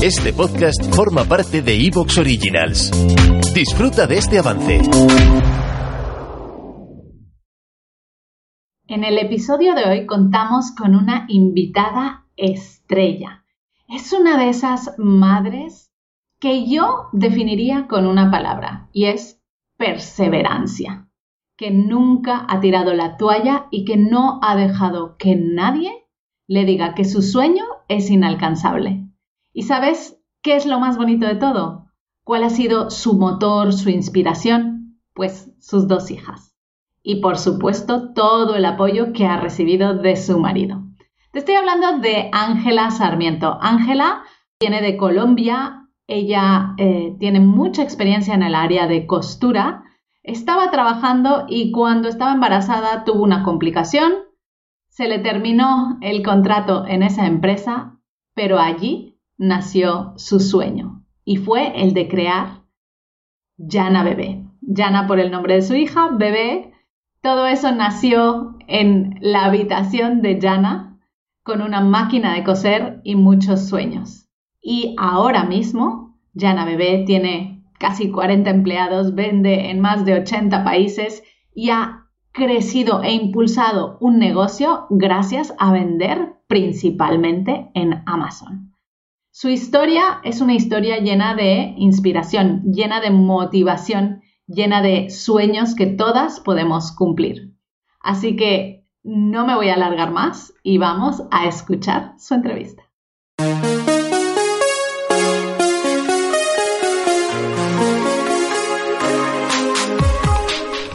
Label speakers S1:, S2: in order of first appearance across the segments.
S1: Este podcast forma parte de Evox Originals. Disfruta de este avance.
S2: En el episodio de hoy contamos con una invitada estrella. Es una de esas madres que yo definiría con una palabra y es perseverancia, que nunca ha tirado la toalla y que no ha dejado que nadie le diga que su sueño es inalcanzable. ¿Y sabes qué es lo más bonito de todo? ¿Cuál ha sido su motor, su inspiración? Pues sus dos hijas. Y por supuesto todo el apoyo que ha recibido de su marido. Te estoy hablando de Ángela Sarmiento. Ángela viene de Colombia, ella eh, tiene mucha experiencia en el área de costura, estaba trabajando y cuando estaba embarazada tuvo una complicación, se le terminó el contrato en esa empresa, pero allí nació su sueño y fue el de crear Yana Bebé. Yana por el nombre de su hija, Bebé. Todo eso nació en la habitación de Yana con una máquina de coser y muchos sueños. Y ahora mismo, Yana Bebé tiene casi 40 empleados, vende en más de 80 países y ha crecido e impulsado un negocio gracias a vender principalmente en Amazon. Su historia es una historia llena de inspiración, llena de motivación, llena de sueños que todas podemos cumplir. Así que no me voy a alargar más y vamos a escuchar su entrevista.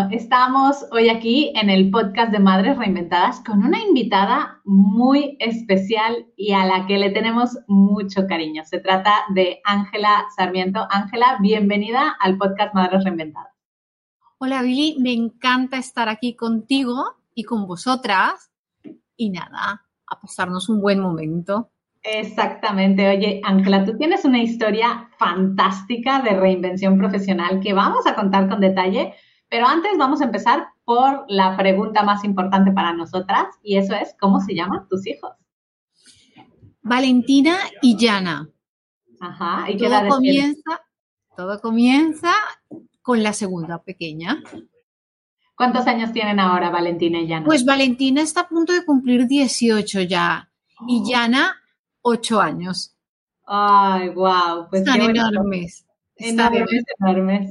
S2: Bueno, estamos hoy aquí en el podcast de Madres Reinventadas con una invitada muy especial y a la que le tenemos mucho cariño. Se trata de Ángela Sarmiento. Ángela, bienvenida al podcast Madres Reinventadas.
S3: Hola Billy, me encanta estar aquí contigo y con vosotras. Y nada, a pasarnos un buen momento.
S2: Exactamente. Oye, Ángela, tú tienes una historia fantástica de reinvención profesional que vamos a contar con detalle pero antes vamos a empezar por la pregunta más importante para nosotras y eso es, ¿cómo se llaman tus hijos?
S3: Valentina y Yana.
S2: Ajá, ¿y
S3: todo comienza, todo comienza con la segunda pequeña.
S2: ¿Cuántos años tienen ahora Valentina y Yana?
S3: Pues Valentina está a punto de cumplir 18 ya y. Yana 8 años.
S2: Ay, wow.
S3: Pues Están enormes.
S2: Enormes, enormes.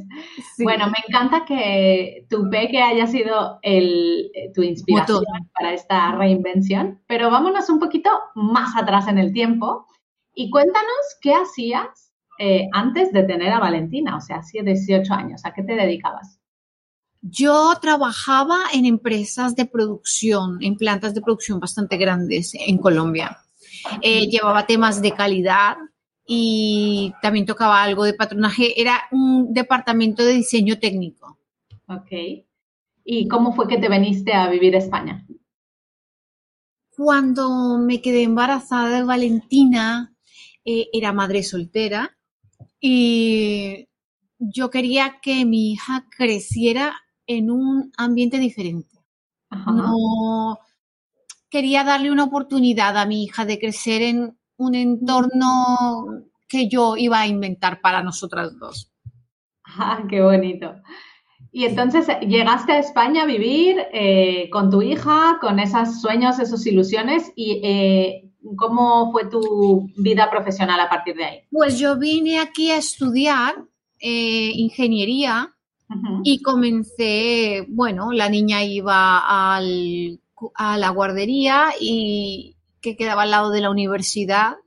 S2: Bueno, me encanta que tu peque haya sido el, eh, tu inspiración para esta reinvención, pero vámonos un poquito más atrás en el tiempo y cuéntanos qué hacías eh, antes de tener a Valentina, o sea, hace 18 años, ¿a qué te dedicabas?
S3: Yo trabajaba en empresas de producción, en plantas de producción bastante grandes en Colombia. Eh, llevaba temas de calidad, y también tocaba algo de patronaje. Era un departamento de diseño técnico.
S2: Ok. ¿Y cómo fue que te viniste a vivir a España?
S3: Cuando me quedé embarazada de Valentina, eh, era madre soltera y yo quería que mi hija creciera en un ambiente diferente. No quería darle una oportunidad a mi hija de crecer en un entorno que yo iba a inventar para nosotras dos.
S2: Ah, qué bonito. Y entonces llegaste a España a vivir eh, con tu hija, con esos sueños, esas ilusiones, y eh, ¿cómo fue tu vida profesional a partir de ahí?
S3: Pues yo vine aquí a estudiar eh, ingeniería y comencé, bueno, la niña iba al, a la guardería y, que quedaba al lado de la universidad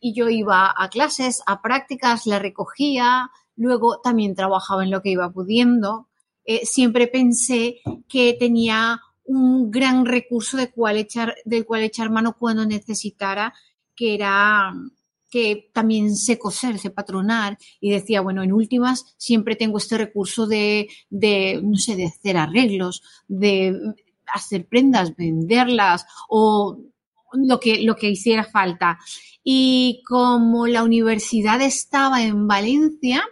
S3: y yo iba a clases, a prácticas, la recogía, luego también trabajaba en lo que iba pudiendo. Eh, siempre pensé que tenía un gran recurso de cual echar, del cual echar mano cuando necesitara, que era que también sé coser, sé patronar y decía, bueno, en últimas siempre tengo este recurso de, de, no sé, de hacer arreglos, de hacer prendas, venderlas o lo que, lo que hiciera falta. Y como la universidad estaba en Valencia,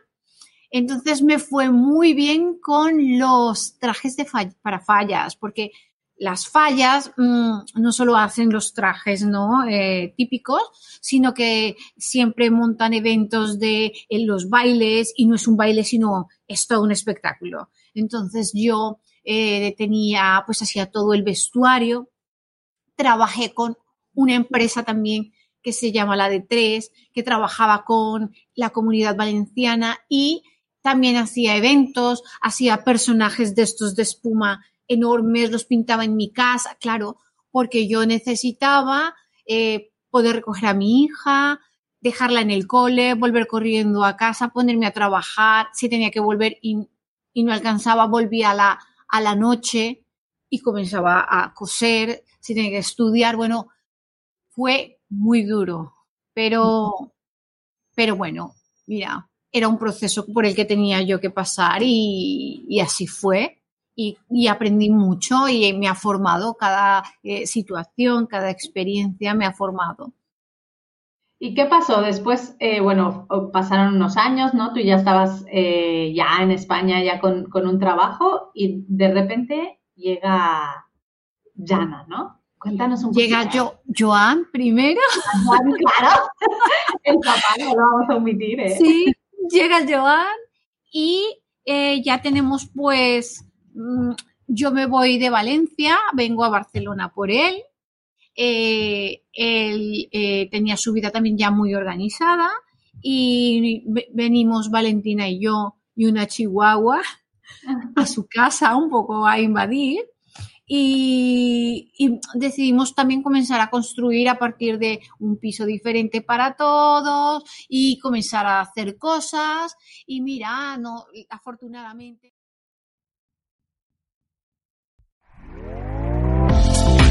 S3: entonces me fue muy bien con los trajes de para fallas, porque las fallas mm, no solo hacen los trajes ¿no? Eh, típicos, sino que siempre montan eventos de en los bailes y no es un baile, sino es todo un espectáculo. Entonces yo eh, tenía, pues hacía todo el vestuario, trabajé con una empresa también que se llama la de Tres, que trabajaba con la comunidad valenciana y también hacía eventos, hacía personajes de estos de espuma enormes, los pintaba en mi casa, claro, porque yo necesitaba eh, poder recoger a mi hija, dejarla en el cole, volver corriendo a casa, ponerme a trabajar, si tenía que volver y, no alcanzaba, volvía a la, a la noche y comenzaba a coser, si tenía que estudiar, bueno, fue muy duro, pero, pero bueno, mira, era un proceso por el que tenía yo que pasar y, y así fue y, aprendí mucho y me ha formado cada eh, situación, cada experiencia me ha formado.
S2: ¿Y qué pasó después? Eh, bueno, pasaron unos años, ¿no? Tú ya estabas eh, ya en España, ya con, un trabajo y de repente llega Jana, ¿no?
S3: Cuéntanos un poco. Llega yo, Joan primero.
S2: Joan, claro. El papá no lo vamos a omitir, ¿eh?
S3: Sí, llega Joan y ya tenemos pues Mm, yo me voy de Valencia, vengo a Barcelona por él. Eh, él eh, tenía su vida también ya muy organizada y venimos Valentina y yo y una chihuahua a su casa un poco a invadir y, decidimos también comenzar a construir a partir de un piso diferente para todos y comenzar a hacer cosas. Y mira, no, afortunadamente